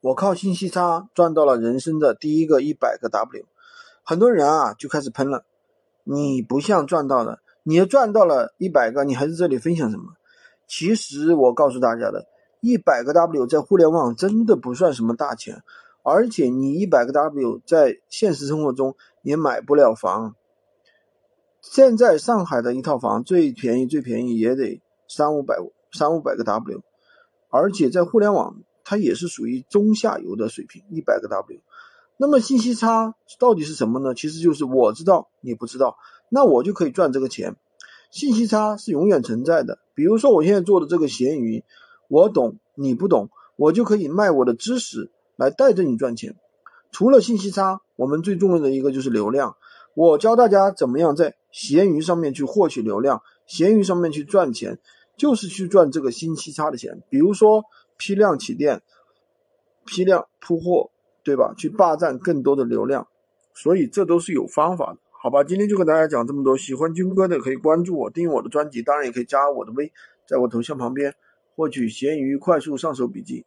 我靠信息差赚到了人生的第一个一百个 W，很多人啊就开始喷了，你不像赚到了，你赚到了一百个，你还在这里分享什么？其实我告诉大家的，一百个 W 在互联网真的不算什么大钱，而且你一百个 W 在现实生活中也买不了房。现在上海的一套房最便宜最便宜也得三五百三五百个 W，而且在互联网它也是属于中下游的水平，一百个 W。那么信息差到底是什么呢？其实就是我知道你不知道，那我就可以赚这个钱。信息差是永远存在的。比如说我现在做的这个闲鱼，我懂你不懂，我就可以卖我的知识来带着你赚钱。除了信息差，我们最重要的一个就是流量。我教大家怎么样在闲鱼上面去获取流量，闲鱼上面去赚钱，就是去赚这个信息差的钱。比如说批量起店、批量铺货，对吧？去霸占更多的流量，所以这都是有方法的，好吧？今天就跟大家讲这么多。喜欢军哥的可以关注我，订阅我的专辑，当然也可以加我的微，在我头像旁边获取闲鱼快速上手笔记。